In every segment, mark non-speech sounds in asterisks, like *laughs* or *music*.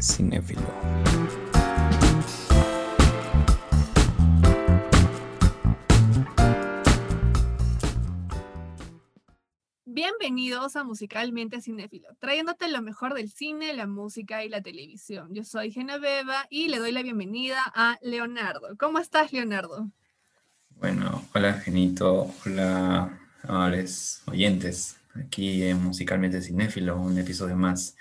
cinéfilo. Bienvenidos a Musicalmente Cinéfilo, trayéndote lo mejor del cine, la música y la televisión. Yo soy Genoveva y le doy la bienvenida a Leonardo. ¿Cómo estás, Leonardo? Bueno, hola Genito, hola amables oyentes, aquí en Musicalmente Cinéfilo, un episodio más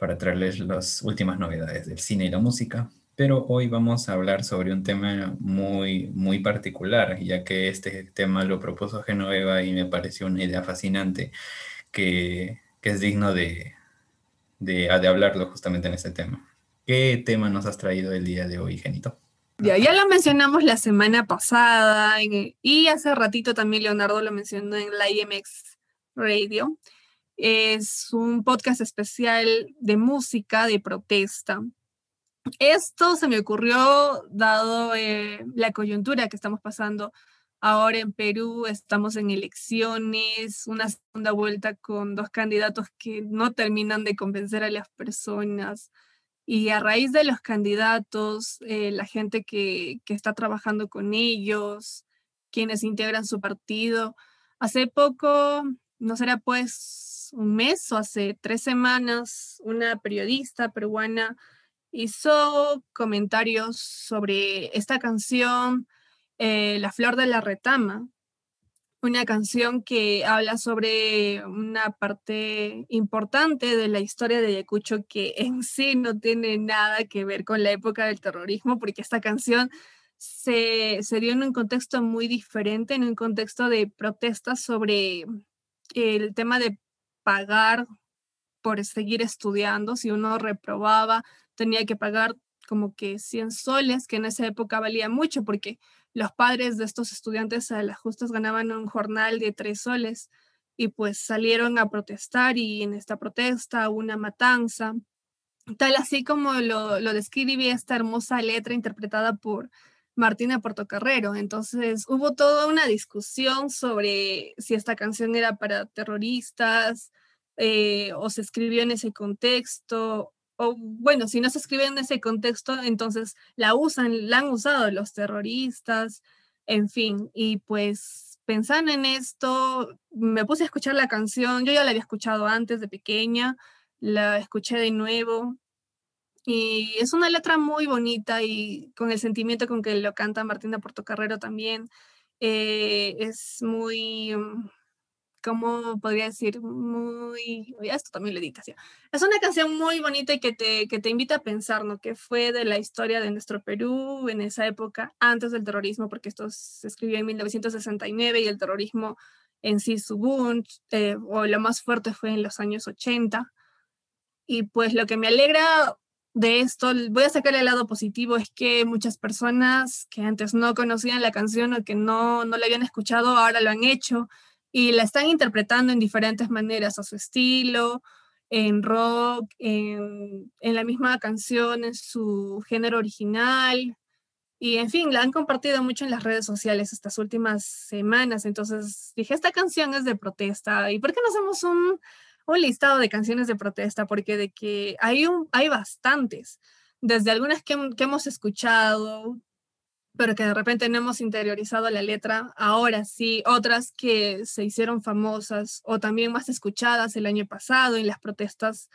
para traerles las últimas novedades del cine y la música. Pero hoy vamos a hablar sobre un tema muy, muy particular, ya que este tema lo propuso Genoveva y me pareció una idea fascinante que, que es digno de, de, de hablarlo justamente en este tema. ¿Qué tema nos has traído el día de hoy, Genito? Ya, ya lo mencionamos la semana pasada y hace ratito también Leonardo lo mencionó en la IMX Radio. Es un podcast especial de música, de protesta. Esto se me ocurrió dado eh, la coyuntura que estamos pasando ahora en Perú. Estamos en elecciones, una segunda vuelta con dos candidatos que no terminan de convencer a las personas y a raíz de los candidatos, eh, la gente que, que, está trabajando con ellos, quienes integran su partido, hace poco, no será pues un mes o hace tres semanas, una periodista peruana hizo comentarios sobre esta canción, eh, La Flor de la Retama, una canción que habla sobre una parte importante de la historia de Ayacucho que en sí no tiene nada que ver con la época del terrorismo, porque esta canción se, se dio en un contexto muy diferente, en un contexto de protestas sobre el tema de pagar por seguir estudiando. Si uno reprobaba, tenía que pagar como que 100 soles, que en esa época valía mucho, porque los padres de estos estudiantes a las justas ganaban un jornal de tres soles y pues salieron a protestar y en esta protesta una matanza, tal así como lo, lo esta hermosa letra interpretada por Martina Portocarrero. Entonces hubo toda una discusión sobre si esta canción era para terroristas eh, o se escribió en ese contexto o bueno, si no se escribe en ese contexto, entonces la usan, la han usado los terroristas, en fin, y pues pensando en esto, me puse a escuchar la canción, yo ya la había escuchado antes de pequeña, la escuché de nuevo, y es una letra muy bonita y con el sentimiento con que lo canta Martina Portocarrero también, eh, es muy... Mm, ¿cómo podría decir? Muy, esto también lo editación. Es una canción muy bonita y que te, que te invita a pensar, ¿no? ¿Qué fue de la historia de nuestro Perú en esa época, antes del terrorismo? Porque esto se escribió en 1969 y el terrorismo en sí su boom, eh, o lo más fuerte fue en los años 80. Y pues lo que me alegra de esto, voy a sacar el lado positivo, es que muchas personas que antes no conocían la canción o que no, no la habían escuchado, ahora lo han hecho y la están interpretando en diferentes maneras, a su estilo, en rock, en, en, la misma canción, en su género original. Y en fin, la han compartido mucho en las redes sociales estas últimas semanas. Entonces dije, esta canción es de protesta. ¿Y por qué no hacemos un, un listado de canciones de protesta? Porque de que hay, un, hay bastantes. Desde algunas que, que hemos escuchado, pero que de repente no hemos interiorizado la letra, ahora sí, otras que se hicieron famosas o también más escuchadas el año pasado en las protestas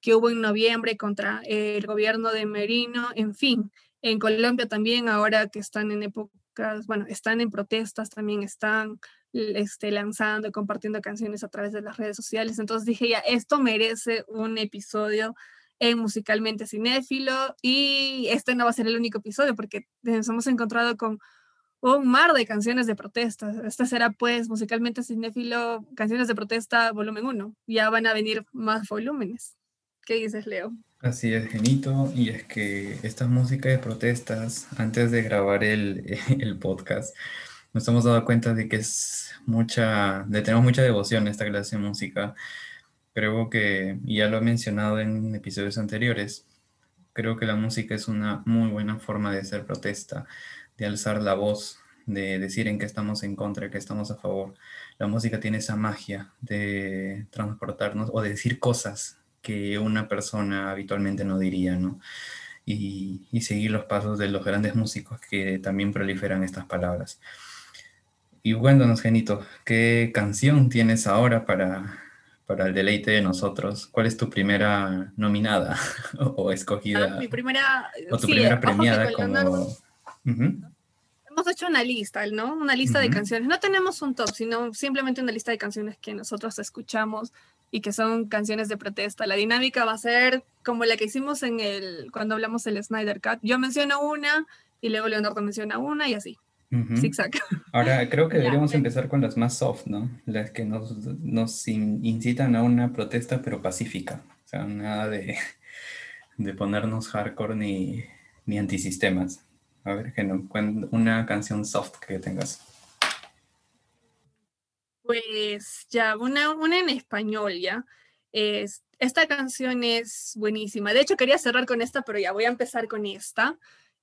que hubo en noviembre contra el gobierno de Merino, en fin, en Colombia también ahora que están en épocas, bueno, están en protestas, también están este, lanzando, compartiendo canciones a través de las redes sociales, entonces dije ya, esto merece un episodio en Musicalmente Cinéfilo y este no va a ser el único episodio porque nos hemos encontrado con un mar de canciones de protesta. Esta será pues Musicalmente Cinéfilo, canciones de protesta volumen 1. Ya van a venir más volúmenes. ¿Qué dices, Leo? Así es, Genito, y es que esta música de protestas, antes de grabar el *laughs* podcast, nos hemos dado cuenta de que es mucha, tenemos mucha devoción a esta clase de música Creo que, y ya lo he mencionado en episodios anteriores, creo que la música es una muy buena forma de hacer protesta, de alzar la voz, de decir en qué estamos en contra, en qué estamos a favor. La música tiene esa magia de transportarnos o de decir cosas que una persona habitualmente no diría, ¿no? Y, y, seguir los pasos de los grandes músicos que también proliferan estas palabras. Y cuéntanos, Genito, ¿qué canción tienes ahora para, para el deleite de nosotros? ¿Cuál es tu primera nominada *laughs* o escogida? Ah, mi primera, o tu primera premiada como... Hemos hecho una lista, ¿no? Una lista de canciones. No tenemos un top, sino simplemente una lista de canciones que nosotros escuchamos y que son canciones de protesta. La dinámica va a ser como la que hicimos en el cuando hablamos del Snyder Cut. Yo menciono una y luego Leonardo menciona una y así. Zigzag. *laughs* Ahora creo que deberíamos empezar con las más soft, ¿no? Las que nos, nos incitan a una protesta pero pacífica. O sea, nada de, *laughs* de ponernos hardcore ni, ni antisistemas. A ver, que no, una canción soft que tengas. Pues ya, una, una en español ya. Es, esta canción es buenísima. De hecho, quería cerrar con esta, pero ya voy a empezar con esta.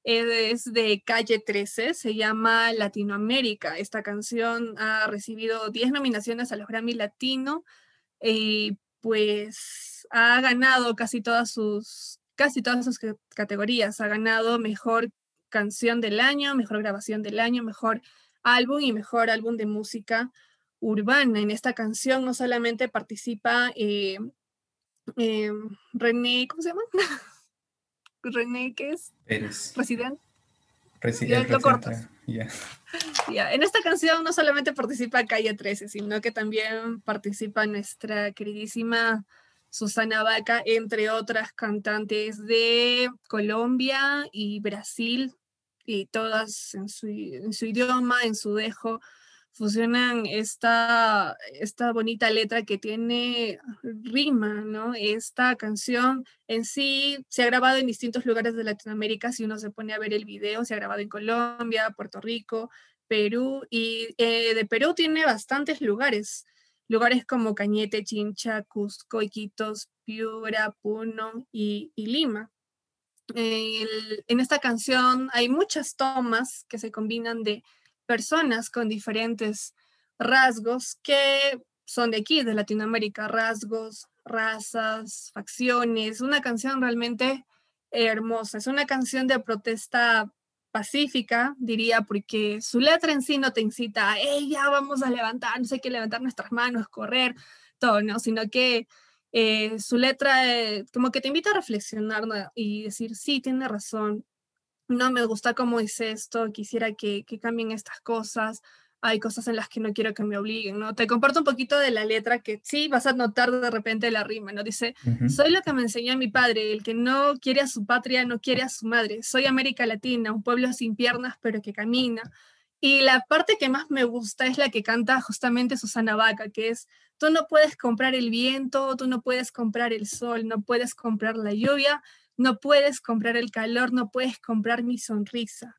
Es de Calle 13, se llama Latinoamérica. Esta canción ha recibido 10 nominaciones a los Grammy Latino y pues ha ganado casi todas sus, casi todas sus categorías. Ha ganado mejor canción del año, mejor grabación del año, mejor álbum y mejor álbum de música urbana. En esta canción no solamente participa eh, eh, René, ¿cómo se llama? *laughs* René, ¿qué es? Eres. Residente. Residente. *laughs* En esta canción no solamente participa Calle 13, sino que también participa nuestra queridísima Susana Vaca, entre otras cantantes de Colombia y Brasil, y todas en su, en su idioma, en su dejo, fusionan esta, esta bonita letra que tiene rima, ¿no? Esta canción en sí se ha grabado en distintos lugares de Latinoamérica, si uno se pone a ver el video, se ha grabado en Colombia, Puerto Rico, Perú, y eh, de Perú tiene bastantes lugares, lugares como Cañete, Chincha, Cusco, Iquitos, Piura, Puno y, Lima. en esta canción hay muchas tomas que se combinan de personas con diferentes rasgos que son de aquí, de Latinoamérica, rasgos, razas, facciones, una canción realmente hermosa, es una canción de protesta pacífica, diría, porque su letra en sí no te incita a, ella vamos a levantar, no sé qué, levantar nuestras manos, correr, todo, ¿no? Sino que eh, su letra eh, como que te invita a reflexionar y decir, sí, tiene razón, no me gusta cómo hice esto, quisiera que, cambien estas cosas, hay cosas en las que no quiero que me obliguen, ¿no? Te comparto un poquito de la letra que sí vas a notar de repente la rima, ¿no? Dice, soy lo que me enseñó mi padre, el que no quiere a su patria, no quiere a su madre, soy América Latina, un pueblo sin piernas pero que camina. Y la parte que más me gusta es la que canta justamente Susana Vaca, que es, tú no puedes comprar el viento, tú no puedes comprar el sol, no puedes comprar la lluvia, no puedes comprar el calor, no puedes comprar mi sonrisa,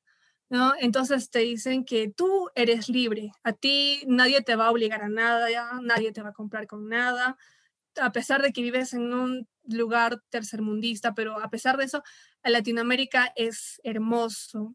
¿no? Entonces te dicen que tú eres libre, a ti nadie te va a obligar a nada, nadie te va a comprar con nada, a pesar de que vives en un lugar tercermundista, pero a pesar de eso, Latinoamérica es hermoso,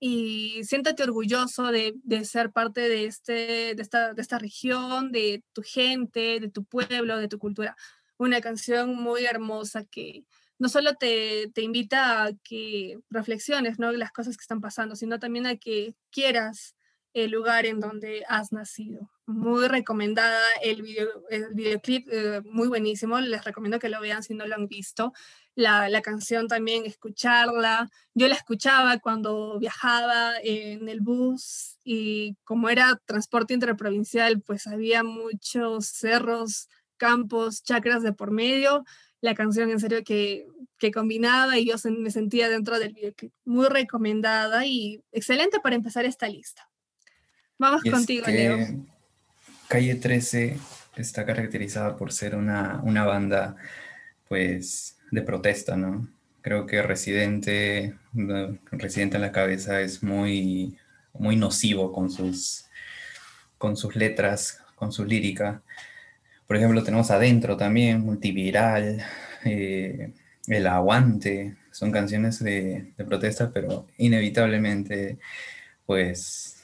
y siéntate orgulloso de, ser parte de, este, de, esta, de esta región, de tu gente, de tu pueblo, de tu cultura. Una canción muy hermosa que, no solo te, invita a que reflexiones ¿no? las cosas que están pasando, sino también a que quieras el lugar en donde has nacido. Muy recomendada el, video, el videoclip, eh, muy buenísimo, les recomiendo que lo vean si no lo han visto. La, la, canción también, escucharla. Yo la escuchaba cuando viajaba en el bus y como era transporte interprovincial, pues había muchos cerros, campos, chacras de por medio la canción en serio que, que combinaba y yo me sentía dentro del videoclip. Muy recomendada y excelente para empezar esta lista. Vamos contigo, Leo. Calle 13 está caracterizada por ser una, una banda pues de protesta, ¿no? Creo que Residente, Residente en la cabeza es muy, muy nocivo con sus, con sus letras, con su lírica. Por ejemplo, tenemos Adentro también, Multiviral, eh, El Aguante, son canciones de, protesta, pero inevitablemente, pues,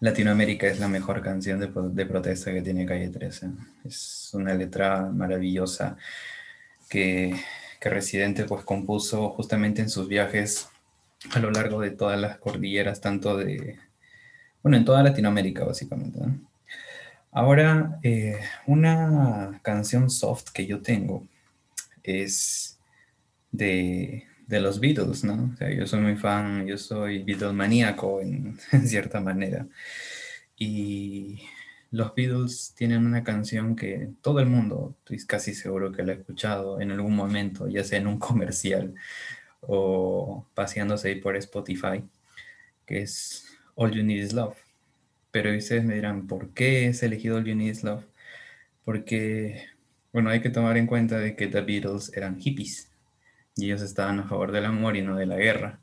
Latinoamérica es la mejor canción de, protesta que tiene Calle 13. Es una letra maravillosa. que, que Residente pues compuso justamente en sus viajes a lo largo de todas las cordilleras, tanto de, bueno, en toda Latinoamérica básicamente. Ahora, eh, una canción soft que yo tengo es de, de, los Beatles, ¿no? O sea, yo soy muy fan, yo soy Beatles maníaco *laughs* en, cierta manera. Y los Beatles tienen una canción que todo el mundo, estoy casi seguro que la ha escuchado en algún momento, ya sea en un comercial o paseándose ahí por Spotify, que es All You Need Is Love. Pero ustedes me dirán, ¿por qué es elegido All You Need Is Love? Porque, bueno, hay que tomar en cuenta de que The Beatles eran hippies y ellos estaban a favor del amor y no de la guerra.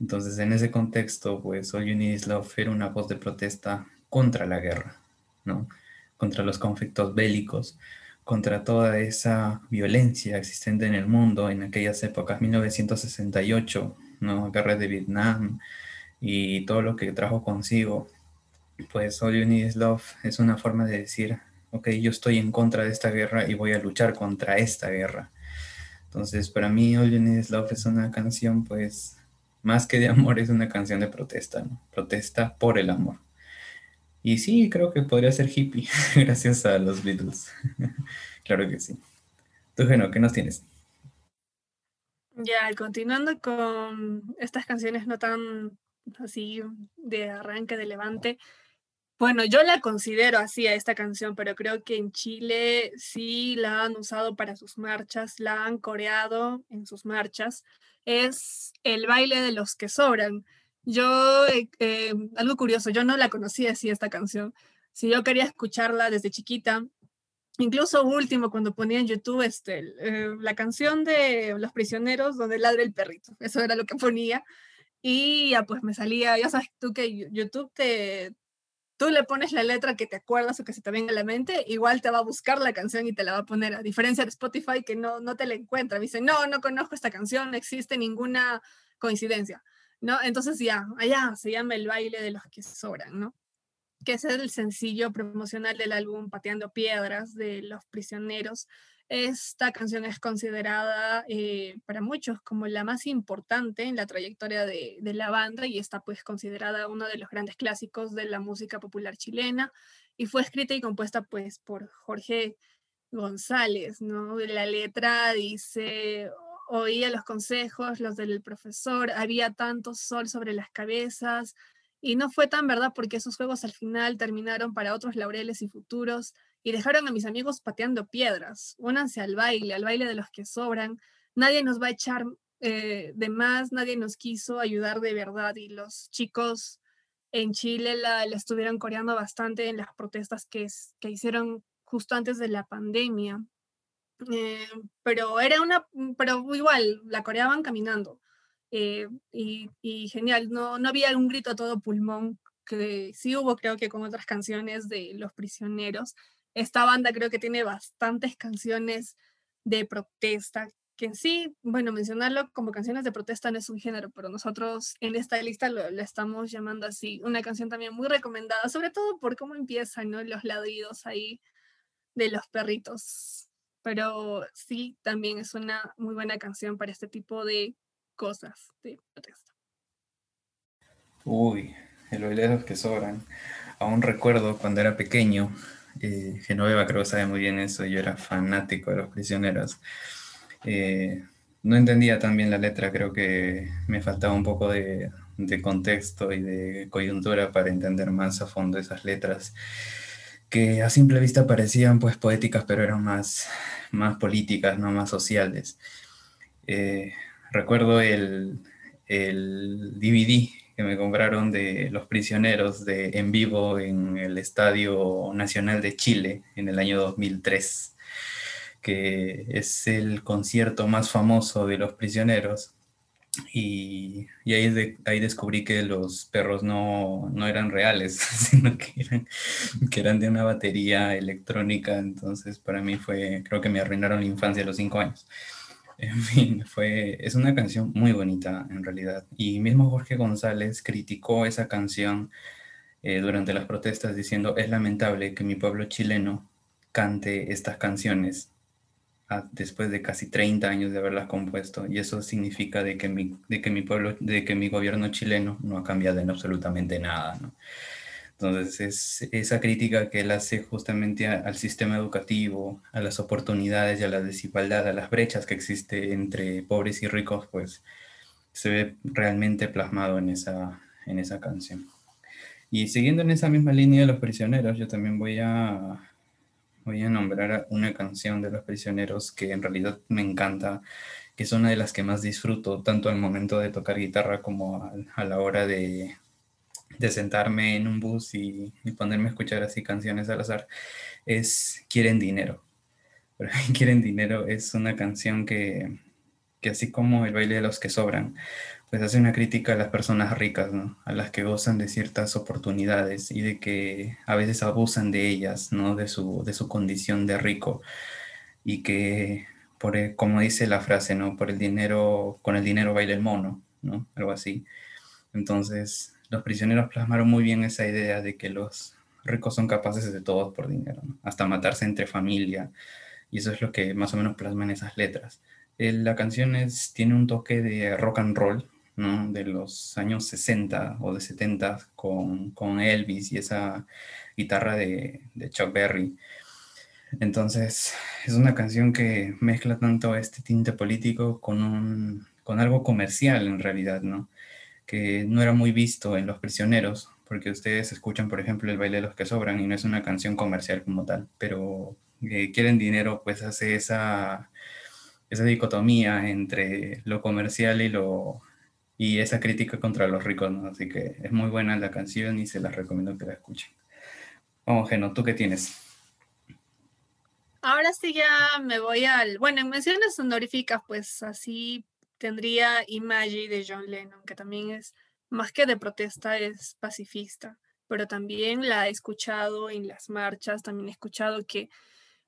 Entonces, en ese contexto, pues All You Need Love era una voz de protesta contra la guerra, ¿no? Contra los conflictos bélicos, contra toda esa violencia existente en el mundo en aquellas épocas, 1968, ¿no? Guerra de Vietnam y todo lo que trajo consigo. Pues All You Need Is Love es una forma de decir, ok, yo estoy en contra de esta guerra y voy a luchar contra esta guerra. Entonces, para mí All You Need Is Love es una canción, pues, más que de amor, es una canción de protesta, ¿no? Protesta por el amor. Y sí, creo que podría ser hippie, *laughs* gracias a los Beatles. *laughs* claro que sí. Tú, Geno, ¿qué nos tienes? Ya, continuando con estas canciones no tan así de arranque, de levante. Bueno, yo la considero así a esta canción, pero creo que en Chile sí la han usado para sus marchas, la han coreado en sus marchas. Es el baile de los que sobran. Yo, eh, eh, algo curioso, yo no la conocía así esta canción. Si yo quería escucharla desde chiquita, incluso último, cuando ponía en YouTube este, eh, la canción de Los Prisioneros, donde ladra el perrito, eso era lo que ponía. Y ya pues me salía, ya sabes tú que YouTube te, tú le pones la letra que te acuerdas o que se te venga a la mente, igual te va a buscar la canción y te la va a poner, a diferencia de Spotify que no, no te la encuentra. Dice, no, no conozco esta canción, no existe ninguna coincidencia. ¿no? Entonces ya, allá se llama El baile de los que sobran, ¿no? Que es el sencillo promocional del álbum Pateando Piedras de Los Prisioneros. Esta canción es considerada eh, para muchos como la más importante en la trayectoria de, la banda y está pues considerada uno de los grandes clásicos de la música popular chilena y fue escrita y compuesta pues por Jorge González, ¿no? La letra dice, oía los consejos, los del profesor, había tanto sol sobre las cabezas, y no fue tan verdad porque esos juegos al final terminaron para otros laureles y futuros y dejaron a mis amigos pateando piedras. Únanse al baile, al baile de los que sobran. Nadie nos va a echar eh, de más, nadie nos quiso ayudar de verdad y los chicos en Chile la, la estuvieron coreando bastante en las protestas que, que hicieron justo antes de la pandemia. Eh, pero era una, pero igual, la coreaban caminando. Eh, y, y, genial, no, no había un grito a todo pulmón, que sí hubo creo que con otras canciones de Los Prisioneros. Esta banda creo que tiene bastantes canciones de protesta, que en sí, bueno, mencionarlo como canciones de protesta no es un género, pero nosotros en esta lista lo, estamos llamando así. Una canción también muy recomendada, sobre todo por cómo empiezan ¿no? los ladridos ahí de los perritos pero sí, también es una muy buena canción para este tipo de cosas de protesta. Uy, el los que sobran. Aún recuerdo cuando era pequeño, eh, Genoveva creo que sabe muy bien eso, yo era fanático de los prisioneros. Eh, no entendía tan bien la letra, creo que me faltaba un poco de, de contexto y de coyuntura para entender más a fondo esas letras que a simple vista parecían pues poéticas, pero eran más, más políticas, no más sociales. Eh, recuerdo el, el, DVD que me compraron de Los Prisioneros de, en vivo en el Estadio Nacional de Chile en el año 2003, que es el concierto más famoso de Los Prisioneros y, ahí, ahí descubrí que los perros no, no eran reales, *laughs* sino que eran, que eran de una batería electrónica. Entonces, para mí fue, creo que me arruinaron la infancia a los cinco años. En fin, fue, es una canción muy bonita en realidad. Y mismo Jorge González criticó esa canción eh, durante las protestas diciendo, es lamentable que mi pueblo chileno cante estas canciones después de casi 30 años de haberlas compuesto y eso significa de que mi, de que mi pueblo, de que mi gobierno chileno no ha cambiado en absolutamente nada. ¿no? Entonces, es esa crítica que él hace justamente al sistema educativo, a las oportunidades y a la desigualdad, a las brechas que existe entre pobres y ricos, pues se ve realmente plasmado en esa, en esa canción. Y siguiendo en esa misma línea de los prisioneros, yo también voy a, voy a nombrar una canción de los prisioneros que en realidad me encanta, que es una de las que más disfruto, tanto al momento de tocar guitarra como a la hora de, de sentarme en un bus y, ponerme a escuchar así canciones al azar, es Quieren Dinero. *laughs* Quieren Dinero es una canción que, que, así como el baile de los que sobran, pues hace una crítica a las personas ricas, ¿no? a las que gozan de ciertas oportunidades y de que a veces abusan de ellas, ¿no? de, su, de su condición de rico y que, por, como dice la frase, ¿no? por el dinero, con el dinero baila el mono, ¿no? algo así. Entonces, los prisioneros plasmaron muy bien esa idea de que los ricos son capaces de todo por dinero, hasta matarse entre familia, y eso es lo que más o menos plasman esas letras. la canción tiene un toque de rock and roll, de los años 60 o de 70 con, con Elvis y esa guitarra de, de, Chuck Berry. Entonces es una canción que mezcla tanto este tinte político con, un, con algo comercial en realidad, ¿no? Que no era muy visto en Los Prisioneros, porque ustedes escuchan, por ejemplo, El baile de los que sobran y no es una canción comercial como tal, pero eh, Quieren dinero, pues hace esa, esa dicotomía entre lo comercial y lo y esa crítica contra los ricos, ¿no? Así que es muy buena la canción y se las recomiendo que la escuchen. Vamos, Geno, ¿tú qué tienes? Ahora sí ya me voy al, bueno, en menciones honoríficas, pues así tendría Imagine de John Lennon, que también es, más que de protesta, es pacifista, pero también la he escuchado en las marchas, también he escuchado que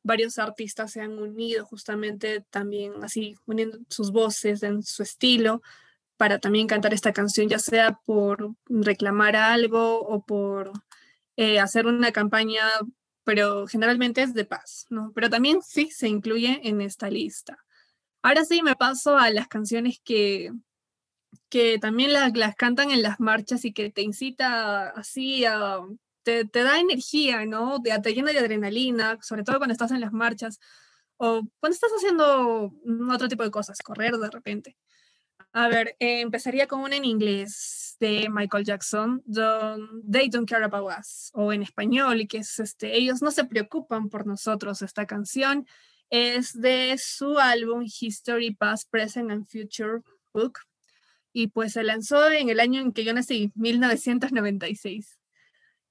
varios artistas se han unido justamente también así, uniendo sus voces en su estilo para también cantar esta canción, ya sea por reclamar algo o por eh, hacer una campaña, pero generalmente es de paz, ¿no? Pero también sí se incluye en esta lista. Ahora sí me paso a las canciones que, que también las, las cantan en las marchas y que te incita así a, te, te, da energía, ¿no? Te, te llena de adrenalina, sobre todo cuando estás en las marchas o cuando estás haciendo otro tipo de cosas, correr de repente. A ver, eh, empezaría con una en inglés de Michael Jackson, They Don't Care About Us, o en español, que es este, ellos no se preocupan por nosotros, esta canción es de su álbum History, Past, Present and Future Book. Y pues se lanzó en el año en que yo nací, 1996.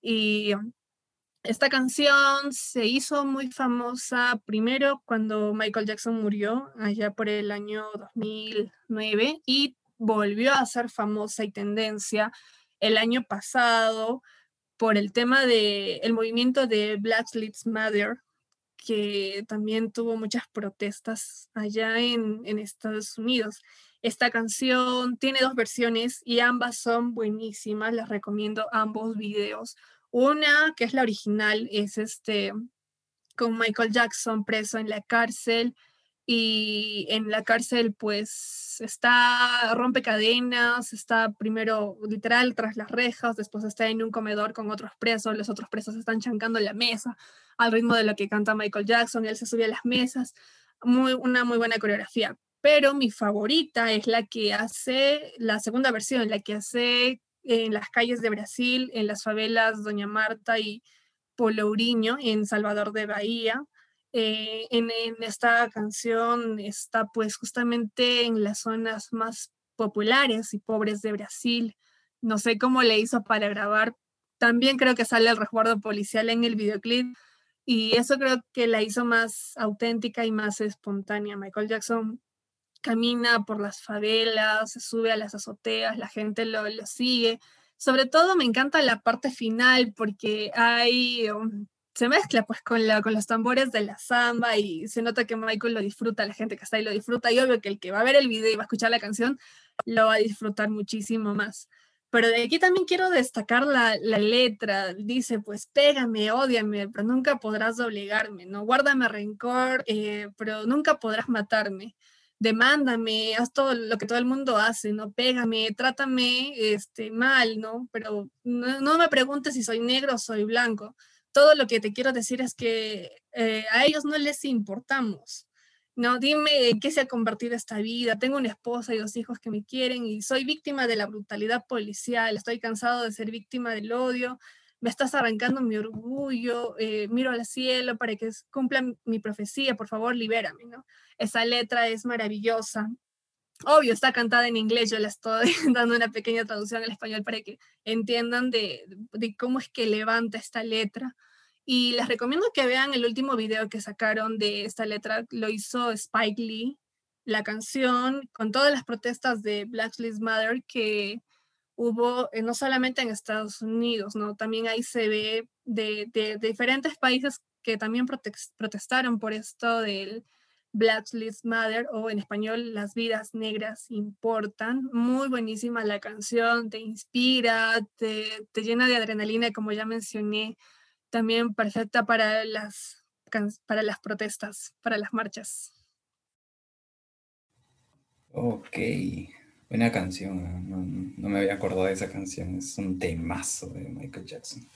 Y esta canción se hizo muy famosa primero cuando Michael Jackson murió, allá por el año 2009, y volvió a ser famosa y tendencia el año pasado por el tema del el movimiento de Black Lives Matter, que también tuvo muchas protestas allá en, Estados Unidos. Esta canción tiene dos versiones y ambas son buenísimas, les recomiendo ambos videos. Una, que es la original, es este con Michael Jackson preso en la cárcel y en la cárcel pues está, rompe cadenas, está primero literal tras las rejas, después está en un comedor con otros presos, los otros presos están chancando la mesa, al ritmo de lo que canta Michael Jackson, él se sube a las mesas, muy, una muy buena coreografía. Pero mi favorita es la que hace, la segunda versión, la que hace en las calles de Brasil, en las favelas Doña Marta y Polourinho, en Salvador de Bahía. Eh, en, esta canción está pues justamente en las zonas más populares y pobres de Brasil. No sé cómo le hizo para grabar. También creo que sale el resguardo policial en el videoclip y eso creo que la hizo más auténtica y más espontánea. Michael Jackson camina por las favelas, se sube a las azoteas, la gente lo, lo sigue. Sobre todo me encanta la parte final porque hay, se mezcla pues con, la, con los tambores de la samba y se nota que Michael lo disfruta, la gente que está ahí lo disfruta y obvio que el que va a ver el video y va a escuchar la canción lo va a disfrutar muchísimo más. Pero de aquí también quiero destacar la, la letra. Dice, pues pégame, ódiame, pero nunca podrás obligarme, ¿no? Guárdame rencor, eh, pero nunca podrás matarme. Demándame, haz todo lo que todo el mundo hace, ¿no? Pégame, trátame este, mal, ¿no? Pero no, no me preguntes si soy negro o soy blanco. Todo lo que te quiero decir es que eh, a ellos no les importamos. No, dime en qué se ha convertido esta vida. Tengo una esposa y dos hijos que me quieren y soy víctima de la brutalidad policial. Estoy cansado de ser víctima del odio. Me estás arrancando mi orgullo. Eh, miro al cielo para que cumpla mi profecía. Por favor, libérame. ¿no? Esa letra es maravillosa. Obvio, está cantada en inglés. Yo le estoy *laughs* dando una pequeña traducción al español para que entiendan de, de cómo es que levanta esta letra. Y les recomiendo que vean el último video que sacaron de esta letra. Lo hizo Spike Lee, la canción, con todas las protestas de Black Lives Matter que hubo eh, no solamente en Estados Unidos, ¿no? También ahí se ve de, de, diferentes países que también protestaron por esto del Black Lives Matter o en español Las vidas negras importan. Muy buenísima la canción, te inspira, te, te llena de adrenalina, como ya mencioné también perfecta para las, para las protestas, para las marchas. Ok, buena canción, no, me había acordado de esa canción, es un temazo de Michael Jackson.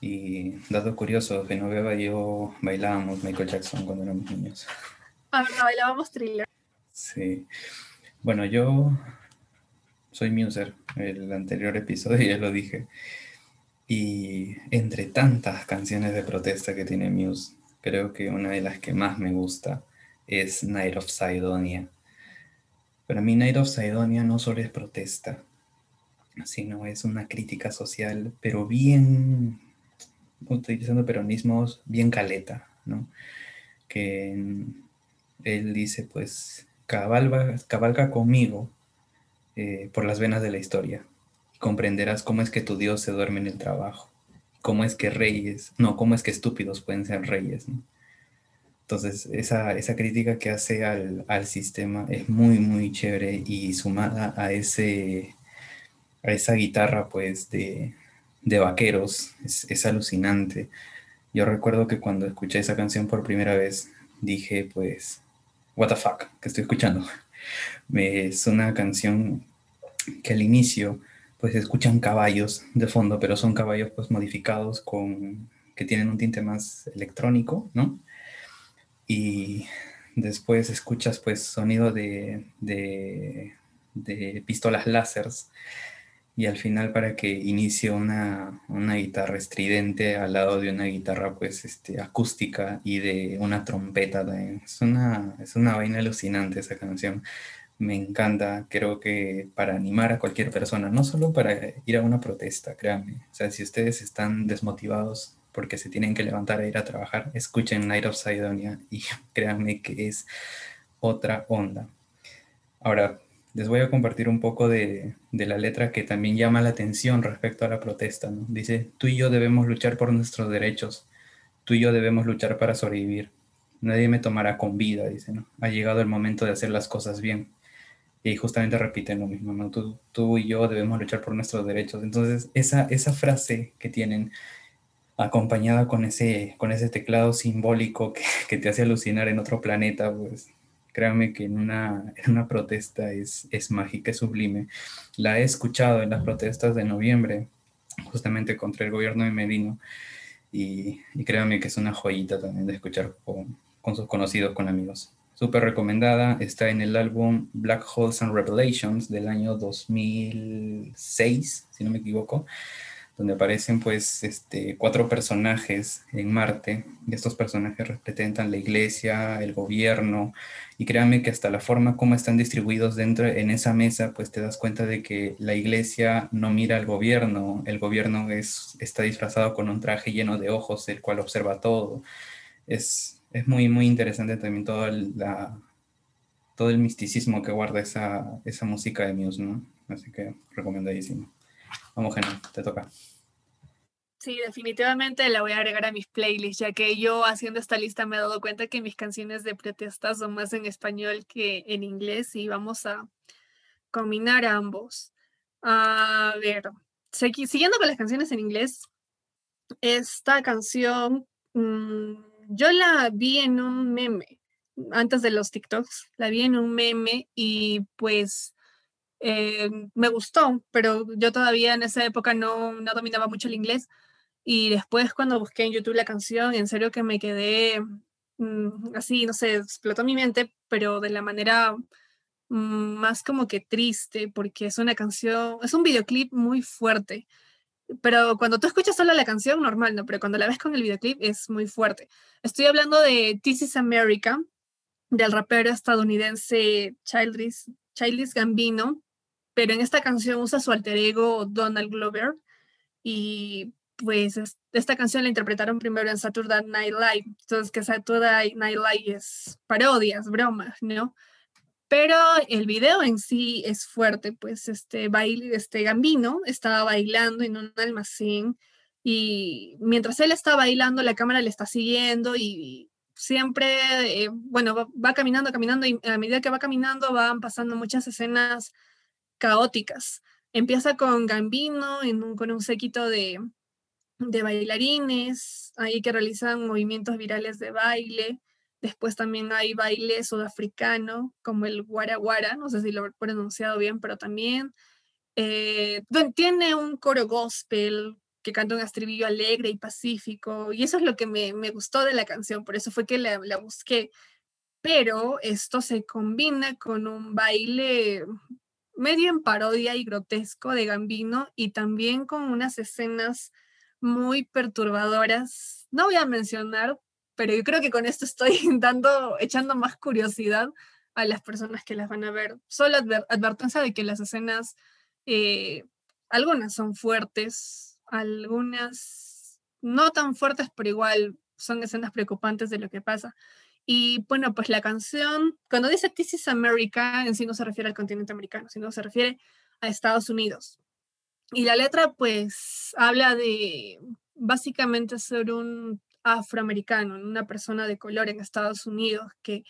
Y dato curioso, no veo yo bailábamos Michael Jackson cuando éramos niños. Ah, bailábamos thriller. Sí. Bueno, yo soy Muser, el anterior episodio *laughs* ya lo dije. Y entre tantas canciones de protesta que tiene Muse, creo que una de las que más me gusta es Night of Sidonia. Para mí Night of Sidonia no solo es protesta, sino es una crítica social, pero bien, utilizando peronismos, bien caleta, ¿no? Que él dice, pues, cabalga, cabalga conmigo eh, por las venas de la historia comprenderás cómo es que tu Dios se duerme en el trabajo, cómo es que reyes, no, cómo es que estúpidos pueden ser reyes. Entonces, esa, esa, crítica que hace al, al, sistema es muy, muy chévere y sumada a, ese, a esa guitarra, pues, de, de vaqueros, es, es, alucinante. Yo recuerdo que cuando escuché esa canción por primera vez, dije, pues, what the fuck, que estoy escuchando. es una canción que al inicio pues escuchan caballos de fondo, pero son caballos pues modificados con que tienen un tinte más electrónico, ¿no? Y después escuchas pues sonido de, de, pistolas láseres y al final para que inicie una, una, guitarra estridente al lado de una guitarra pues este, acústica y de una trompeta. Es una, es una vaina alucinante esa canción me encanta, creo que para animar a cualquier persona, no solo para ir a una protesta, créanme. O sea, si ustedes están desmotivados porque se tienen que levantar a ir a trabajar, escuchen Night of Sidonia y *laughs* créanme que es otra onda. Ahora, les voy a compartir un poco de, de, la letra que también llama la atención respecto a la protesta. ¿no? Dice, tú y yo debemos luchar por nuestros derechos, tú y yo debemos luchar para sobrevivir. Nadie me tomará con vida, dice, ¿no? Ha llegado el momento de hacer las cosas bien y justamente repiten lo mismo, ¿no? Tú, tú, y yo debemos luchar por nuestros derechos. Entonces, esa, esa frase que tienen acompañada con ese, con ese teclado simbólico que, que te hace alucinar en otro planeta, pues créanme que en una, *laughs* en una protesta es, es mágica, es sublime. La he escuchado en las protestas de noviembre, justamente contra el gobierno de Medino, y, y créanme que es una joyita también de escuchar con, con sus conocidos, con amigos súper recomendada. Está en el álbum Black Holes and Revelations del año 2006, si no me equivoco, donde aparecen pues este, cuatro personajes en Marte. Y estos personajes representan la iglesia, el gobierno, y créanme que hasta la forma como están distribuidos dentro en esa mesa, pues te das cuenta de que la iglesia no mira al gobierno, el gobierno es, está disfrazado con un traje lleno de ojos, el cual observa todo. Es, es muy, muy interesante también todo el, todo el misticismo que guarda esa, esa música de Muse, ¿no? Así que recomendadísimo. Vamos, te toca. Sí, definitivamente la voy a agregar a mis playlists, ya que yo haciendo esta lista me he dado cuenta que mis canciones de protesta son más en español que en inglés y vamos a combinar ambos. A ver, siguiendo con las canciones en inglés, esta canción mm, yo la vi en un meme, antes de los TikToks, la vi en un meme y pues eh, me gustó, pero yo todavía en esa época no, no dominaba mucho el inglés. Y después cuando busqué en YouTube la canción, en serio que me quedé mm, así, no sé, explotó mi mente, pero de la manera mm, más como que triste, porque es una canción, es un videoclip muy fuerte. Pero cuando tú escuchas solo la canción, normal, ¿no? Pero cuando la ves con el videoclip es muy fuerte. Estoy hablando de This is America, del rapero estadounidense Childish, Childish Gambino, pero en esta canción usa su alter ego Donald Glover y pues esta canción la interpretaron primero en Saturday Night Live, entonces que Saturday Night Live es parodias, bromas, ¿no? Pero el video en sí es fuerte, pues este baile, este Gambino estaba bailando en un almacén y mientras él está bailando la cámara le está siguiendo y siempre, eh, bueno, va, va, caminando, caminando y a medida que va caminando van pasando muchas escenas caóticas. Empieza con Gambino en con un séquito de, bailarines, ahí que realizan movimientos virales de baile. Después también hay baile sudafricano, como el guaraguara, no sé si lo he pronunciado bien, pero también eh, tiene un coro gospel que canta un estribillo alegre y pacífico, y eso es lo que me, gustó de la canción, por eso fue que la busqué. Pero esto se combina con un baile medio en parodia y grotesco de Gambino y también con unas escenas muy perturbadoras. No voy a mencionar, pero yo creo que con esto estoy *laughs* dando, echando más curiosidad a las personas que las van a ver. Solo advertencia de que las escenas, eh, algunas son fuertes, algunas no tan fuertes, pero igual son escenas preocupantes de lo que pasa. Y bueno, pues la canción, cuando dice This is America, en sí no se refiere al continente americano, sino se refiere a Estados Unidos. Y la letra pues habla de básicamente ser un afroamericano, una persona de color en Estados Unidos, que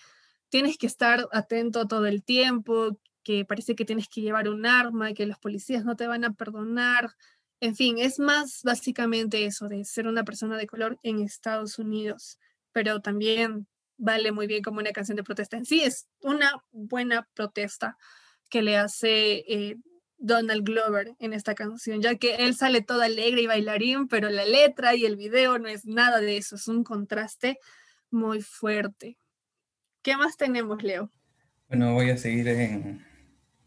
tienes que estar atento todo el tiempo, que parece que tienes que llevar un arma, que los policías no te van a perdonar. En fin, es más básicamente eso de ser una persona de color en Estados Unidos, pero también vale muy bien como una canción de protesta. En sí es una buena protesta que le hace eh, Donald Glover en esta canción, ya que él sale todo alegre y bailarín, pero la letra y el video no es nada de eso, es un contraste muy fuerte. ¿Qué más tenemos, Leo? Bueno, voy a seguir en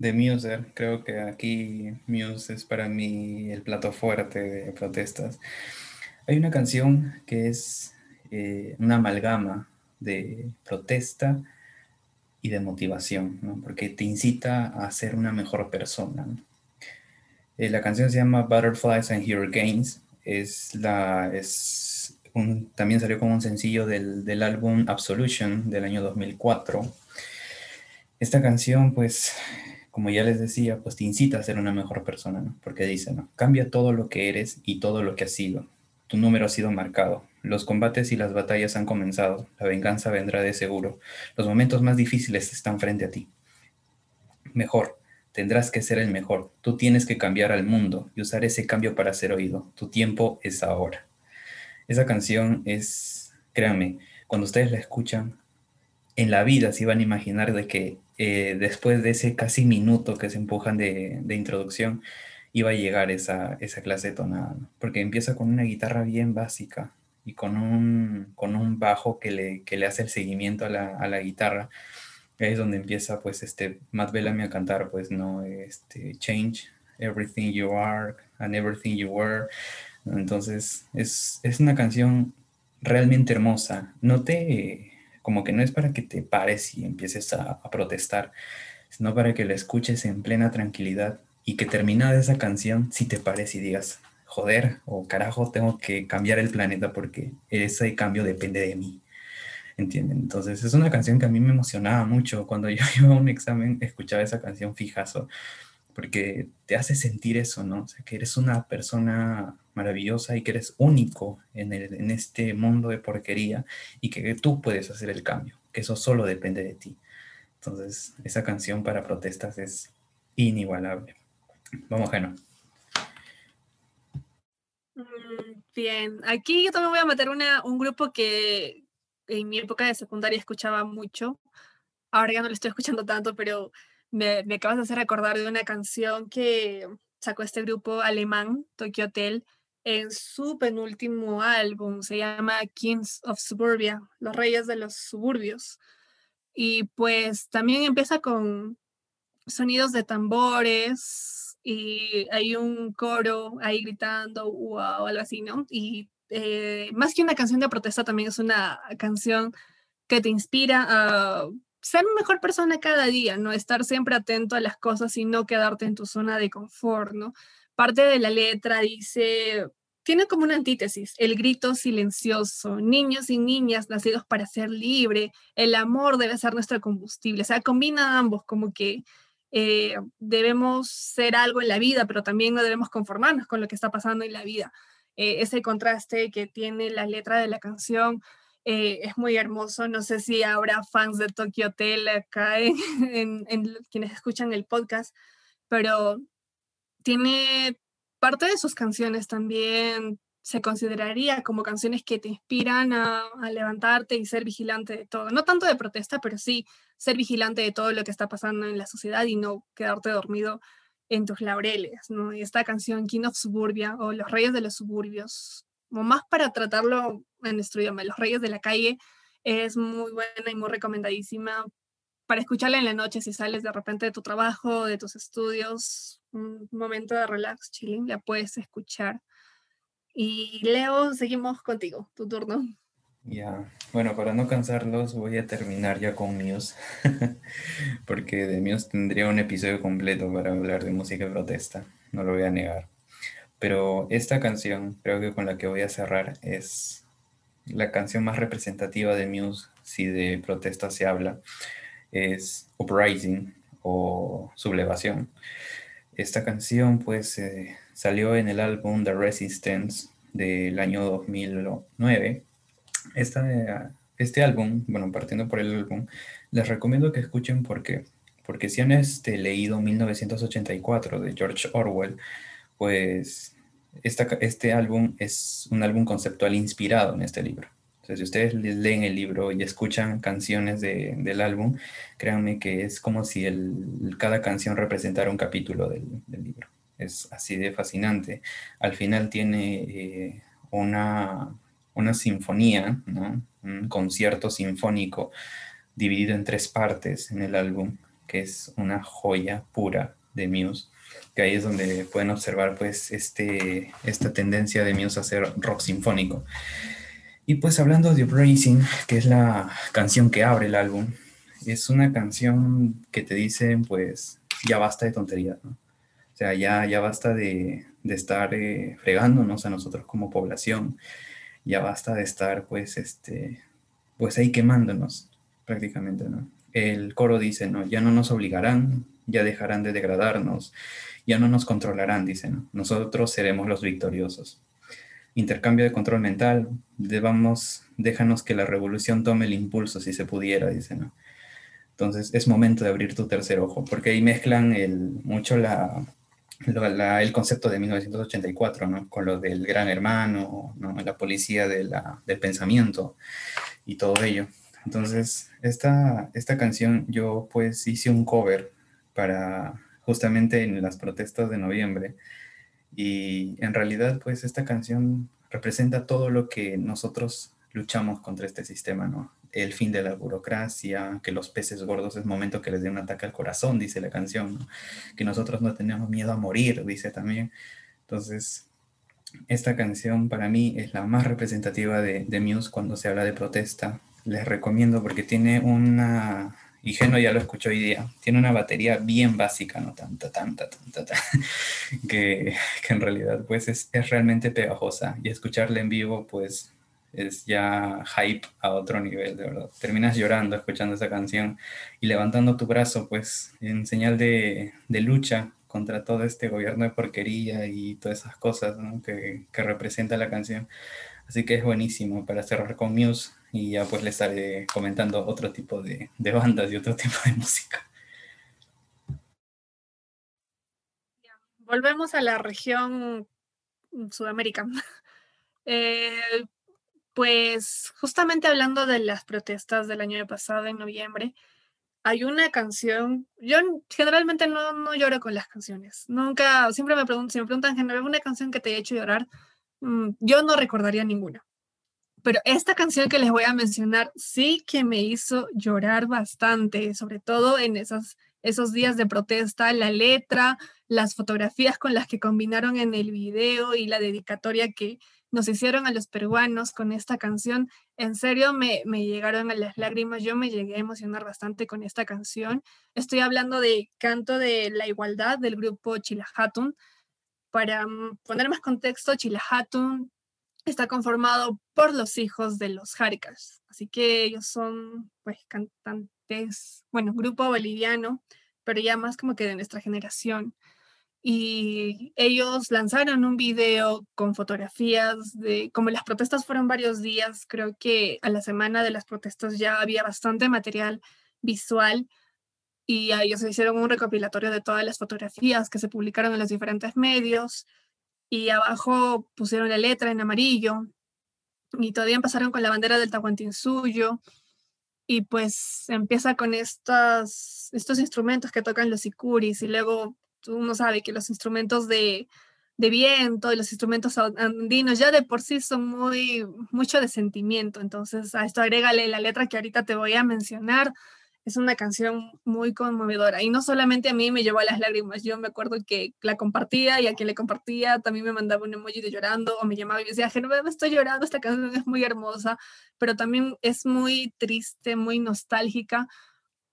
The Muser. Creo que aquí Muse es para mí el plato fuerte de protestas. Hay una canción que es eh, una amalgama de protesta y de motivación, porque te incita a ser una mejor persona. Eh, la canción se llama Butterflies and Hurricanes, es también salió como un sencillo del, del, álbum Absolution del año 2004. Esta canción, pues, como ya les decía, pues te incita a ser una mejor persona, porque dice, ¿no? cambia todo lo que eres y todo lo que has sido. Tu número ha sido marcado, los combates y las batallas han comenzado. La venganza vendrá de seguro. Los momentos más difíciles están frente a ti. Mejor, tendrás que ser el mejor. Tú tienes que cambiar al mundo y usar ese cambio para ser oído. Tu tiempo es ahora. Esa canción es, créanme, cuando ustedes la escuchan, en la vida se iban a imaginar de que eh, después de ese casi minuto que se empujan de, introducción, iba a llegar esa, esa clase de tonada, porque empieza con una guitarra bien básica, y con un, con un bajo que le, que le hace el seguimiento a la, a la guitarra. Es donde empieza pues este Matt Bellamy a cantar pues no, este Change Everything You Are and Everything You Were. Entonces es, es una canción realmente hermosa. No te, como que no es para que te pares y empieces a, protestar, sino para que la escuches en plena tranquilidad y que terminada esa canción, si te pares y digas, joder, o carajo, tengo que cambiar el planeta porque ese cambio depende de mí. ¿Entienden? Entonces es una canción que a mí me emocionaba mucho. Cuando *laughs* yo iba a un examen, escuchaba esa canción fijazo, porque te hace sentir eso, ¿no? O sea, que eres una persona maravillosa y que eres único en, el, en este mundo de porquería y que tú puedes hacer el cambio, que eso solo depende de ti. Entonces, esa canción para protestas es inigualable. Vamos, Geno. Mm, bien, aquí yo también voy a meter una, un grupo que en mi época de secundaria escuchaba mucho. Ahora ya no lo estoy escuchando tanto, pero me, acabas de hacer recordar de una canción que sacó este grupo alemán, Tokyo Hotel, en su penúltimo álbum. Se llama Kings of Suburbia, Los Reyes de los Suburbios. Y pues también empieza con sonidos de tambores y hay un coro ahí gritando, o algo así, ¿no? Y eh, más que una canción de protesta, también es una canción que te inspira a ser mejor persona cada día, ¿no? Estar siempre atento a las cosas y no quedarte en tu zona de confort, ¿no? Parte de la letra dice, tiene como una antítesis, el grito silencioso, niños y niñas nacidos para ser libre, el amor debe ser nuestro combustible, o sea, combina ambos, como que eh, debemos ser algo en la vida, pero también no debemos conformarnos con lo que está pasando en la vida. Eh, ese contraste que tiene la letra de la canción eh, es muy hermoso. No sé si habrá fans de Tokyo Hotel acá en, *laughs* quienes escuchan el podcast, pero tiene parte de sus canciones también se consideraría como canciones que te inspiran a, levantarte y ser vigilante de todo. No tanto de protesta, pero sí ser vigilante de todo lo que está pasando en la sociedad y no quedarte dormido en tus laureles. Y esta canción King of Suburbia o Los Reyes de los Suburbios, o más para tratarlo en nuestro idioma, Los Reyes de la Calle, es muy buena y muy recomendadísima para escucharla en la noche si sales de repente de tu trabajo, de tus estudios, un momento de relax, chilling, la puedes escuchar. Y Leo, seguimos contigo, tu turno. Ya, bueno, para no cansarlos, voy a terminar ya con Muse, *laughs* porque de Muse tendría un episodio completo para hablar de música de protesta, no lo voy a negar. Pero esta canción, creo que con la que voy a cerrar, es la canción más representativa de Muse, si de protesta se habla, es Uprising o Sublevación. Esta canción pues eh, salió en el álbum The Resistance del año 2009 esta, este álbum, bueno, partiendo por el álbum, les recomiendo que escuchen porque, porque si han este, leído 1984 de George Orwell, pues esta, este álbum es un álbum conceptual inspirado en este libro. Entonces, si ustedes leen el libro y escuchan canciones de, del álbum, créanme que es como si el, cada canción representara un capítulo del, del, libro. Es así de fascinante. Al final tiene eh, una, una sinfonía, un concierto sinfónico dividido en tres partes en el álbum, que es una joya pura de Muse, que ahí es donde pueden observar pues este, esta tendencia de Muse a hacer rock sinfónico. Y pues hablando de Racing, que es la canción que abre el álbum, es una canción que te dice pues ya basta de tonterías, ¿no? O sea, ya, ya basta de, de estar eh, fregándonos a nosotros como población ya basta de estar pues este pues ahí quemándonos prácticamente, ¿no? El coro dice, ¿no? Ya no nos obligarán, ya dejarán de degradarnos, ya no nos controlarán, dice, ¿no? Nosotros seremos los victoriosos. Intercambio de control mental, debamos, déjanos que la revolución tome el impulso si se pudiera, dice, ¿no? Entonces es momento de abrir tu tercer ojo, porque ahí mezclan el, mucho la, el concepto de 1984, ¿no? Con lo del gran hermano, ¿no? La policía del pensamiento y todo ello. Entonces, esta, esta canción yo pues hice un cover para justamente en las protestas de noviembre y en realidad pues esta canción representa todo lo que nosotros luchamos contra este sistema, ¿no? el fin de la burocracia, que los peces gordos es momento que les dé un ataque al corazón, dice la canción, que nosotros no tenemos miedo a morir, dice también. Entonces, esta canción para mí es la más representativa de, de Muse cuando se habla de protesta. Les recomiendo porque tiene una, y Geno ya lo escuchó hoy día, tiene una batería bien básica, no tanta, tanta, tanta, tanta *laughs* que, que, en realidad pues es, realmente pegajosa. Y escucharla en vivo pues es ya hype a otro nivel, de verdad. Terminas llorando escuchando esa canción y levantando tu brazo, pues, en señal de, lucha contra todo este gobierno de porquería y todas esas cosas que, que, representa la canción. Así que es buenísimo para cerrar con Muse y ya pues le estaré comentando otro tipo de, de bandas y otro *laughs* tipo de música. volvemos a la región Sudamérica. *laughs* Eh, pues justamente hablando de las protestas del año pasado, en noviembre, hay una canción, yo generalmente no, no lloro con las canciones, nunca, siempre me preguntan, si me preguntan una canción que te haya hecho llorar, mm, yo no recordaría ninguna. Pero esta canción que les voy a mencionar sí que me hizo llorar bastante, sobre todo en esas, esos días de protesta, la letra, las fotografías con las que combinaron en el video y la dedicatoria que, nos hicieron a los peruanos con esta canción. En serio, me, llegaron a las lágrimas, yo me llegué a emocionar bastante con esta canción. Estoy hablando de Canto de la Igualdad del grupo Chilahatun. Para mm, poner más contexto, Chilahatun está conformado por los hijos de los Jarikas, así que ellos son pues cantantes, bueno, grupo boliviano, pero ya más como que de nuestra generación. Y ellos lanzaron un video con fotografías de, como las protestas fueron varios días, creo que a la semana de las protestas ya había bastante material visual y ellos hicieron un recopilatorio de todas las fotografías que se publicaron en los diferentes medios y abajo pusieron la letra en amarillo y todavía empezaron con la bandera del Tahuantinsuyo y pues empieza con estos, estos instrumentos que tocan los sicuris y luego uno sabe que los instrumentos de, viento y los instrumentos andinos ya de por sí son muy, mucho de sentimiento. Entonces a esto agrégale la letra que ahorita te voy a mencionar. Es una canción muy conmovedora y no solamente a mí me llevó a las lágrimas, yo me acuerdo que la compartía y a quien le compartía también me mandaba un emoji de llorando o me llamaba y decía, me estoy llorando, esta canción es muy hermosa, pero también es muy triste, muy nostálgica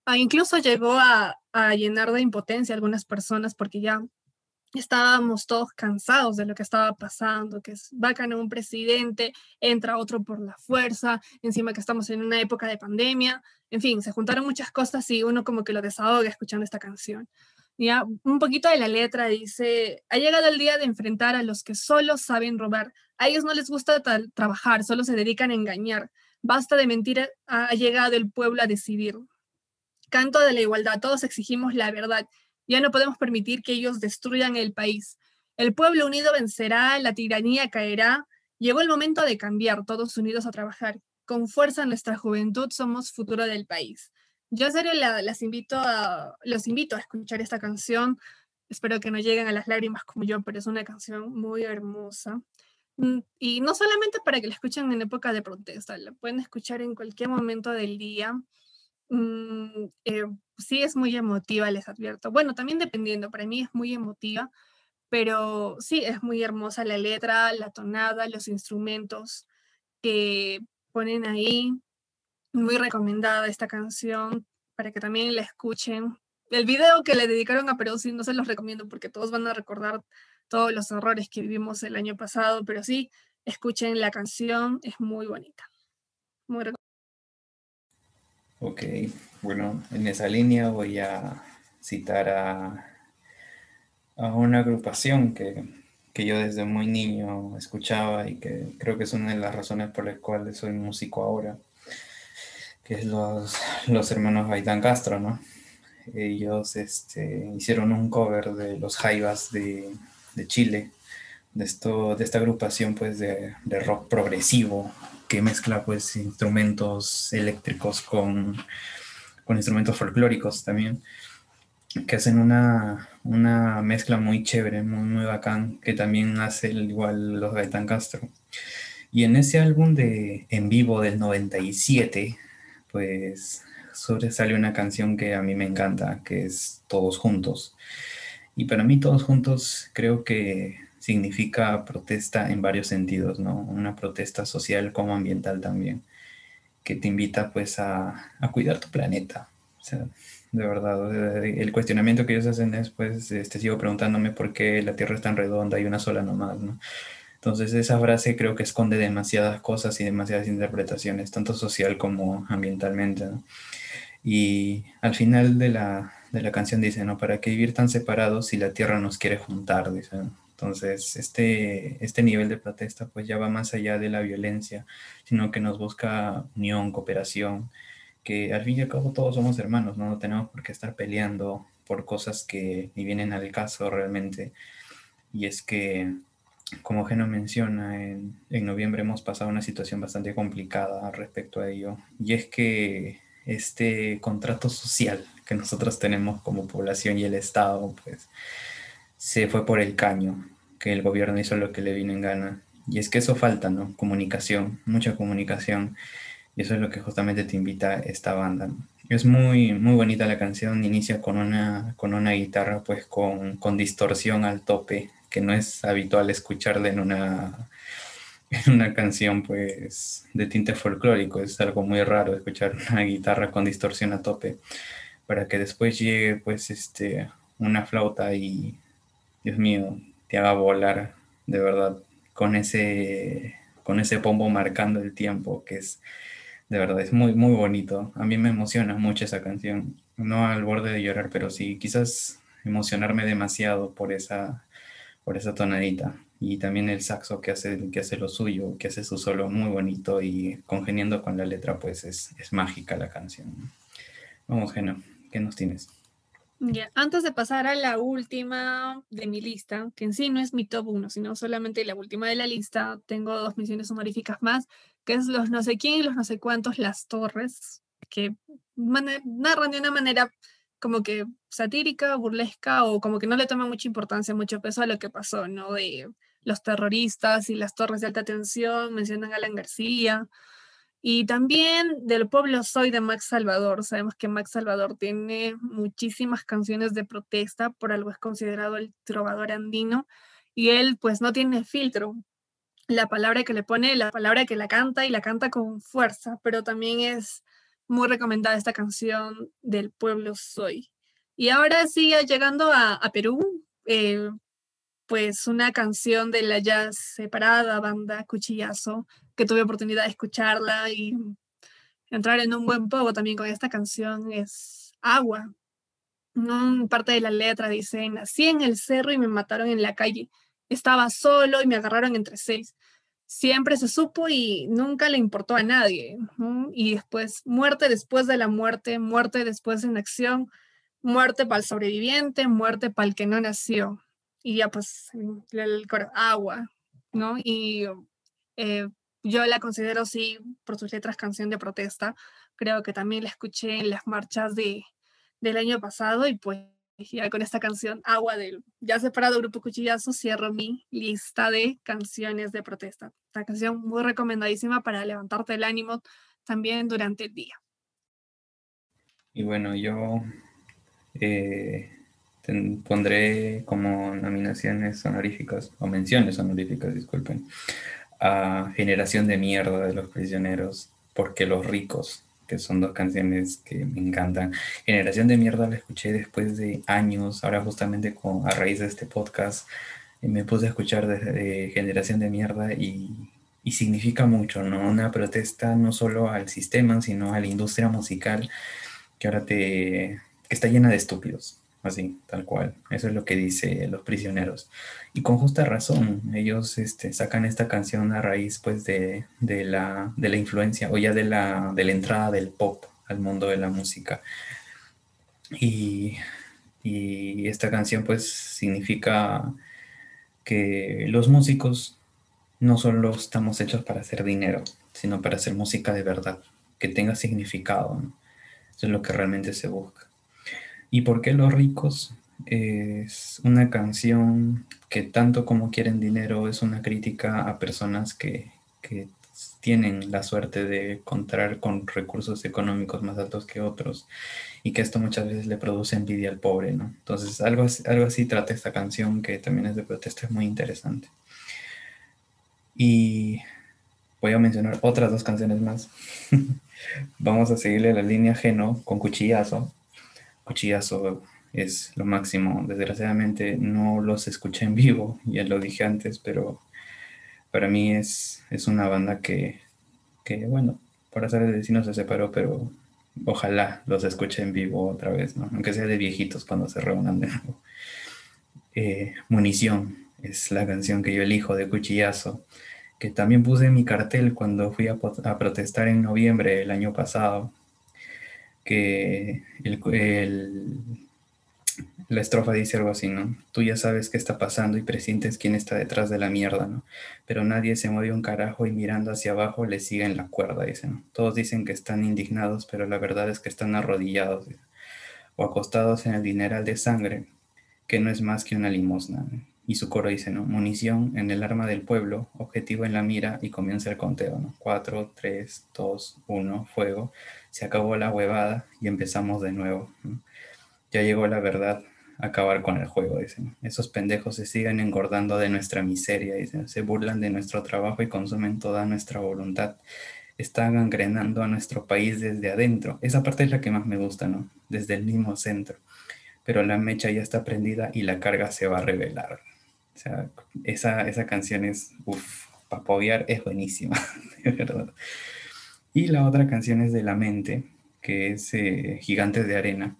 Ah, incluso llegó a, llenar de impotencia a algunas personas porque ya estábamos todos cansados de lo que estaba pasando, que es bacano un presidente, entra otro por la fuerza, encima que estamos en una época de pandemia, en fin, se juntaron muchas cosas y uno como que lo desahoga escuchando esta canción. Ya un poquito de la letra dice, ha llegado el día de enfrentar a los que solo saben robar, a ellos no les gusta trabajar, solo se dedican a engañar, basta de mentir, ha llegado el pueblo a decidir, canto de la igualdad, todos exigimos la verdad. Ya no podemos permitir que ellos destruyan el país. El pueblo unido vencerá, la tiranía caerá. Llegó el momento de cambiar, todos unidos a trabajar. Con fuerza nuestra juventud somos futuro del país. Yo serio las invito a, los invito a escuchar esta canción. Espero que no lleguen a las lágrimas como yo, pero es una canción muy hermosa. Mm, y no solamente para que la escuchen en época de protesta, la pueden escuchar en cualquier momento del día. Mm, eh, sí es muy emotiva, les advierto. Bueno, también dependiendo, para mí es muy emotiva, pero sí es muy hermosa la letra, la tonada, los instrumentos que ponen ahí. Muy recomendada esta canción para que también la escuchen. El video que le dedicaron a Perú sí no se los recomiendo porque todos van a recordar todos los errores que vivimos el año pasado, pero sí, escuchen la canción, es muy bonita. Muy Ok, bueno, en esa línea voy a citar a, a una agrupación que, que, yo desde muy niño escuchaba y que creo que es una de las razones por las cuales soy músico ahora, que es los, los hermanos Gaitán Castro, ¿no? Ellos este, hicieron un cover de los Jaivas de, de Chile, de, esto, de esta agrupación pues de, de rock progresivo, que mezcla pues instrumentos eléctricos con, con instrumentos folclóricos también, que hacen una, una mezcla muy chévere, muy, muy bacán, que también hace igual los Gaetán Castro. Y en ese álbum de en vivo del 97, pues sobresale una canción que a mí me encanta, que es Todos Juntos. Y para mí Todos Juntos creo que significa protesta en varios sentidos, ¿no? Una protesta social como ambiental también, que te invita pues a, cuidar tu planeta. O sea, de verdad, el cuestionamiento que ellos hacen es pues, este, sigo preguntándome por qué la Tierra es tan redonda y una sola nomás, ¿no? Entonces esa frase creo que esconde demasiadas cosas y demasiadas interpretaciones, tanto social como ambientalmente, ¿no? Y al final de la, de la canción dice, ¿no? ¿Para qué vivir tan separados si la Tierra nos quiere juntar? Dice, entonces, este, este nivel de protesta pues ya va más allá de la violencia, sino que nos busca unión, cooperación, que al fin y al cabo todos somos hermanos, no, tenemos por qué estar peleando por cosas que ni vienen al caso realmente. y es que, como Geno menciona, en, en noviembre hemos pasado una situación bastante complicada respecto a ello, y es que este contrato social que nosotros tenemos como población y el Estado, pues se fue por el caño, que el gobierno hizo lo que le vino en gana. Y es que eso falta, ¿no? Comunicación, mucha comunicación. Y eso es lo que justamente te invita esta banda. Es muy, muy bonita la canción, inicia con una, con una guitarra pues con, con distorsión al tope, que no es habitual escucharla en una, en una canción pues de tinte folclórico, es algo muy raro escuchar una guitarra con distorsión a tope, para que después llegue pues este, una flauta y, Dios mío, te haga volar de verdad con ese, con ese pombo marcando el tiempo, que es de verdad, es muy, muy bonito. A mí me emociona mucho esa canción. No al borde de llorar, pero sí, quizás emocionarme demasiado por esa, por esa tonadita. Y también el saxo que hace, que hace lo suyo, que hace su solo muy bonito y congeniando con la letra, pues es, es mágica la canción. Vamos, Geno, ¿qué nos tienes? Ya, antes de pasar a la última de mi lista, que en sí no es mi top 1, sino solamente la última de la lista, tengo dos menciones honoríficas más que es los no sé quién y los no sé cuántos, las torres, que narran de una manera como que satírica, burlesca, o como que no le toman mucha importancia, mucho peso a lo que pasó, ¿no? De los terroristas y las torres de alta tensión, mencionan a Alan García. Y también del pueblo Soy de Max Salvador. Sabemos que Max Salvador tiene muchísimas canciones de protesta, por algo es considerado el trovador andino. Y él pues no tiene filtro, la palabra que le pone, la palabra que la canta y la canta con fuerza, pero también es muy recomendada esta canción del pueblo Soy. Y ahora sigue llegando a, Perú, eh, pues una canción de la ya separada banda Cuchillazo, que tuve oportunidad de escucharla y entrar en un buen poco también con esta canción es Agua. Parte de la letra dice, nací en el cerro y me mataron en la calle estaba solo y me agarraron entre seis. Siempre se supo y nunca le importó a nadie. Y después, muerte después de la muerte, muerte después de una acción, muerte para el sobreviviente, muerte para el que no nació. Y ya pues, el, agua, ¿no? Y eh, yo la considero, sí, por sus letras, canción de protesta. Creo que también la escuché en las marchas de, del año pasado y pues y con esta canción Agua del ya separado Grupo Cuchillazo cierro mi lista de canciones de protesta. Esta canción muy recomendadísima para levantarte el ánimo también durante el día. Y bueno, yo eh, pondré como nominaciones honoríficas, o menciones honoríficas, disculpen, a Generación de Mierda de los Prisioneros, porque los ricos que son dos canciones que me encantan. Generación de Mierda la escuché después de años, ahora justamente con, a raíz de este podcast, eh, me puse a escuchar de, Generación de Mierda y, y, significa mucho, ¿no? Una protesta no solo al sistema, sino a la industria musical que ahora te, está llena de estúpidos, así, tal cual. Eso es lo que dice Los Prisioneros. Y con justa razón, ellos este, sacan esta canción a raíz pues de, de, la, de la influencia o ya de la, de la entrada del pop al mundo de la música. Y, y esta canción pues significa que los músicos no solo estamos hechos para hacer dinero, sino para hacer música de verdad, que tenga significado. Eso es lo que realmente se busca. ¿Y por qué los ricos? Es una canción que tanto como quieren dinero es una crítica a personas que, tienen la suerte de encontrar con recursos económicos más altos que otros y que esto muchas veces le produce envidia al pobre, ¿no? Entonces algo, algo así trata esta canción que también es de protesta, es muy interesante. Y voy a mencionar otras dos canciones más. *laughs* Vamos a seguirle la línea Geno con Cuchillazo Cuchillazo es lo máximo. Desgraciadamente no los escuché en vivo, *laughs* ya lo dije antes, pero para mí es, es una banda que, que, bueno, por hacer el destino se separó, pero ojalá los escuche en vivo otra vez, ¿no? aunque sea de viejitos cuando se reúnan de nuevo. Eh, Munición es la canción que yo elijo de Cuchillazo, que también puse en mi cartel cuando fui a, a protestar en noviembre del año pasado que el, la estrofa dice algo así, ¿no? Tú ya sabes qué está pasando y presientes quién está detrás de la mierda, ¿no? Pero nadie se mueve un carajo y mirando hacia abajo le siguen la cuerda, dicen. Todos dicen que están indignados, pero la verdad es que están arrodillados o acostados en el dineral de sangre, que no es más que una limosna. Y su coro dice, ¿no? Munición en el arma del pueblo, objetivo en la mira y comienza el conteo, ¿no? Cuatro, tres, dos, uno, fuego. Se acabó la huevada y empezamos de nuevo. Ya llegó la verdad, acabar con el juego, dicen. Esos pendejos se siguen engordando de nuestra miseria, dicen. Se burlan de nuestro trabajo y consumen toda nuestra voluntad. Están gangrenando a nuestro país desde adentro. Esa parte es la que más me gusta, ¿no? Desde el mismo centro. Pero la mecha ya está prendida y la carga se va a revelar. O sea, esa, esa canción es, uff, para es buenísima, *laughs* de verdad. Y la otra canción es de La Mente, que es eh, Gigantes de Arena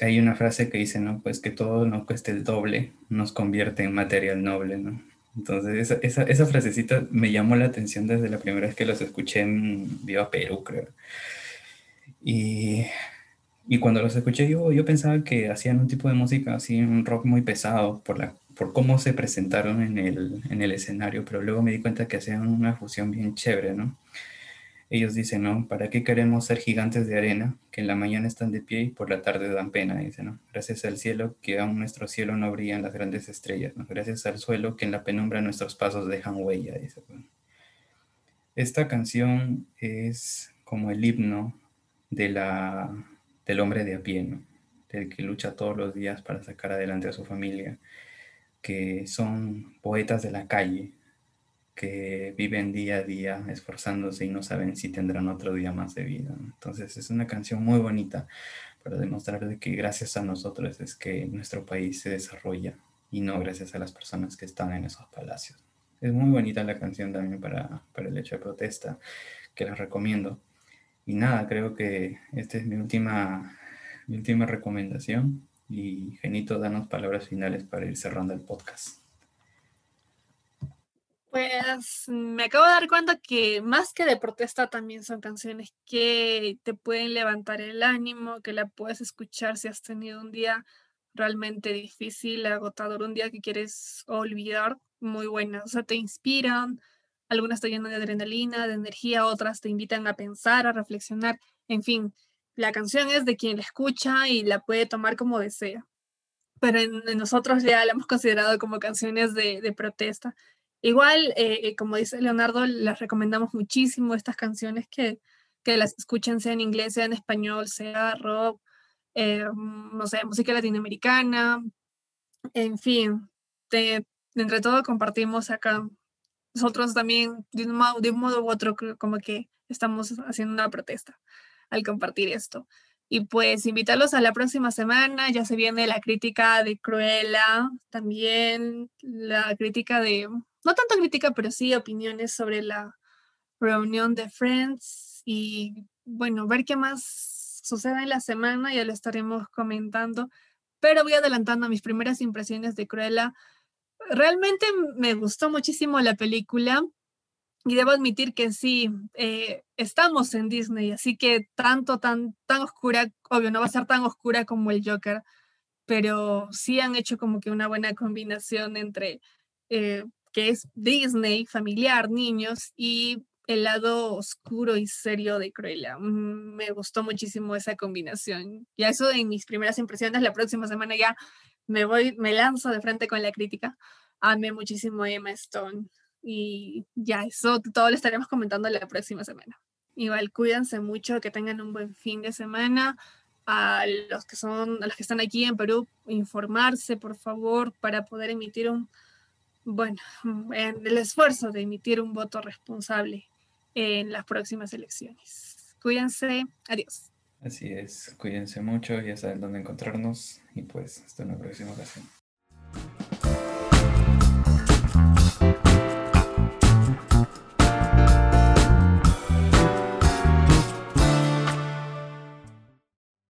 hay una frase que dice, ¿no? Pues que todo no cueste el doble, nos convierte en material noble, ¿no? Entonces, esa, esa, esa frasecita me llamó la atención desde la primera vez que los escuché en Viva Perú, creo. Y, y cuando los escuché yo, yo pensaba que hacían un tipo de música así, un rock muy pesado por, la, por cómo se presentaron en el, en el escenario, pero luego me di cuenta que hacían una fusión bien chévere, ¿no? Ellos dicen, ¿no? ¿Para qué queremos ser gigantes de arena que en la mañana están de pie y por la tarde dan pena? Dice, ¿no? Gracias al cielo que aún nuestro cielo no brillan las grandes estrellas, ¿no? Gracias al suelo que en la penumbra nuestros pasos dejan huella, dice. Esta canción es como el himno de la, del hombre de a pie, ¿no? Del que lucha todos los días para sacar adelante a su familia, que son poetas de la calle, que viven día a día esforzándose y no saben si tendrán otro día más de vida. Entonces es una canción muy bonita para demostrar de que gracias a nosotros es que nuestro país se desarrolla y no gracias a las personas que están en esos palacios. Es muy bonita la canción también para, para el hecho de protesta, que la recomiendo. Y nada, creo que esta es mi última, mi última recomendación. Y Genito, danos palabras finales para ir cerrando el podcast. Pues me acabo de dar cuenta que más que de protesta también son canciones que te pueden levantar el ánimo, que la puedes escuchar si has tenido un día realmente difícil, agotador, un día que quieres olvidar, muy buenas. O sea, te inspiran, algunas te llenan de adrenalina, de energía, otras te invitan a pensar, a reflexionar. En fin, la canción es de quien la escucha y la puede tomar como desea. Pero en, nosotros ya la hemos considerado como canciones de, de protesta Igual, eh, eh, como dice Leonardo, les recomendamos muchísimo estas canciones que, que las escuchen, sea en inglés, sea en español, sea rock, eh, no sé, música latinoamericana, en fin, de, entre todo compartimos acá. Nosotros también, de un, modo, de un modo u otro, como que estamos haciendo una protesta al compartir esto. Y pues invitarlos a la próxima semana, ya se viene la crítica de Cruella, también la crítica de no tanto crítica, pero sí opiniones sobre la reunión de Friends y bueno, ver qué más sucede en la semana, ya lo estaremos comentando, pero voy adelantando mis primeras impresiones de Cruella. Realmente me gustó muchísimo la película y debo admitir que sí, eh, estamos en Disney, así que tanto, tan, tan oscura, obvio, no va a ser tan oscura como el Joker, pero sí han hecho como que una buena combinación entre eh, que es Disney, familiar, niños, y el lado oscuro y serio de Cruella. Mm, me gustó muchísimo esa combinación. Ya eso en mis primeras impresiones, la próxima semana ya me voy, me lanzo de frente con la crítica. Amé muchísimo a Emma Stone. Y ya, eso todo lo estaremos comentando la próxima semana. Igual cuídense mucho, que tengan un buen fin de semana. A los que son, a los que están aquí en Perú, informarse, por favor, para poder emitir un bueno, en el esfuerzo de emitir un voto responsable en las próximas elecciones. Cuídense, adiós. Así es, cuídense mucho, ya saben dónde encontrarnos y pues hasta una próxima ocasión.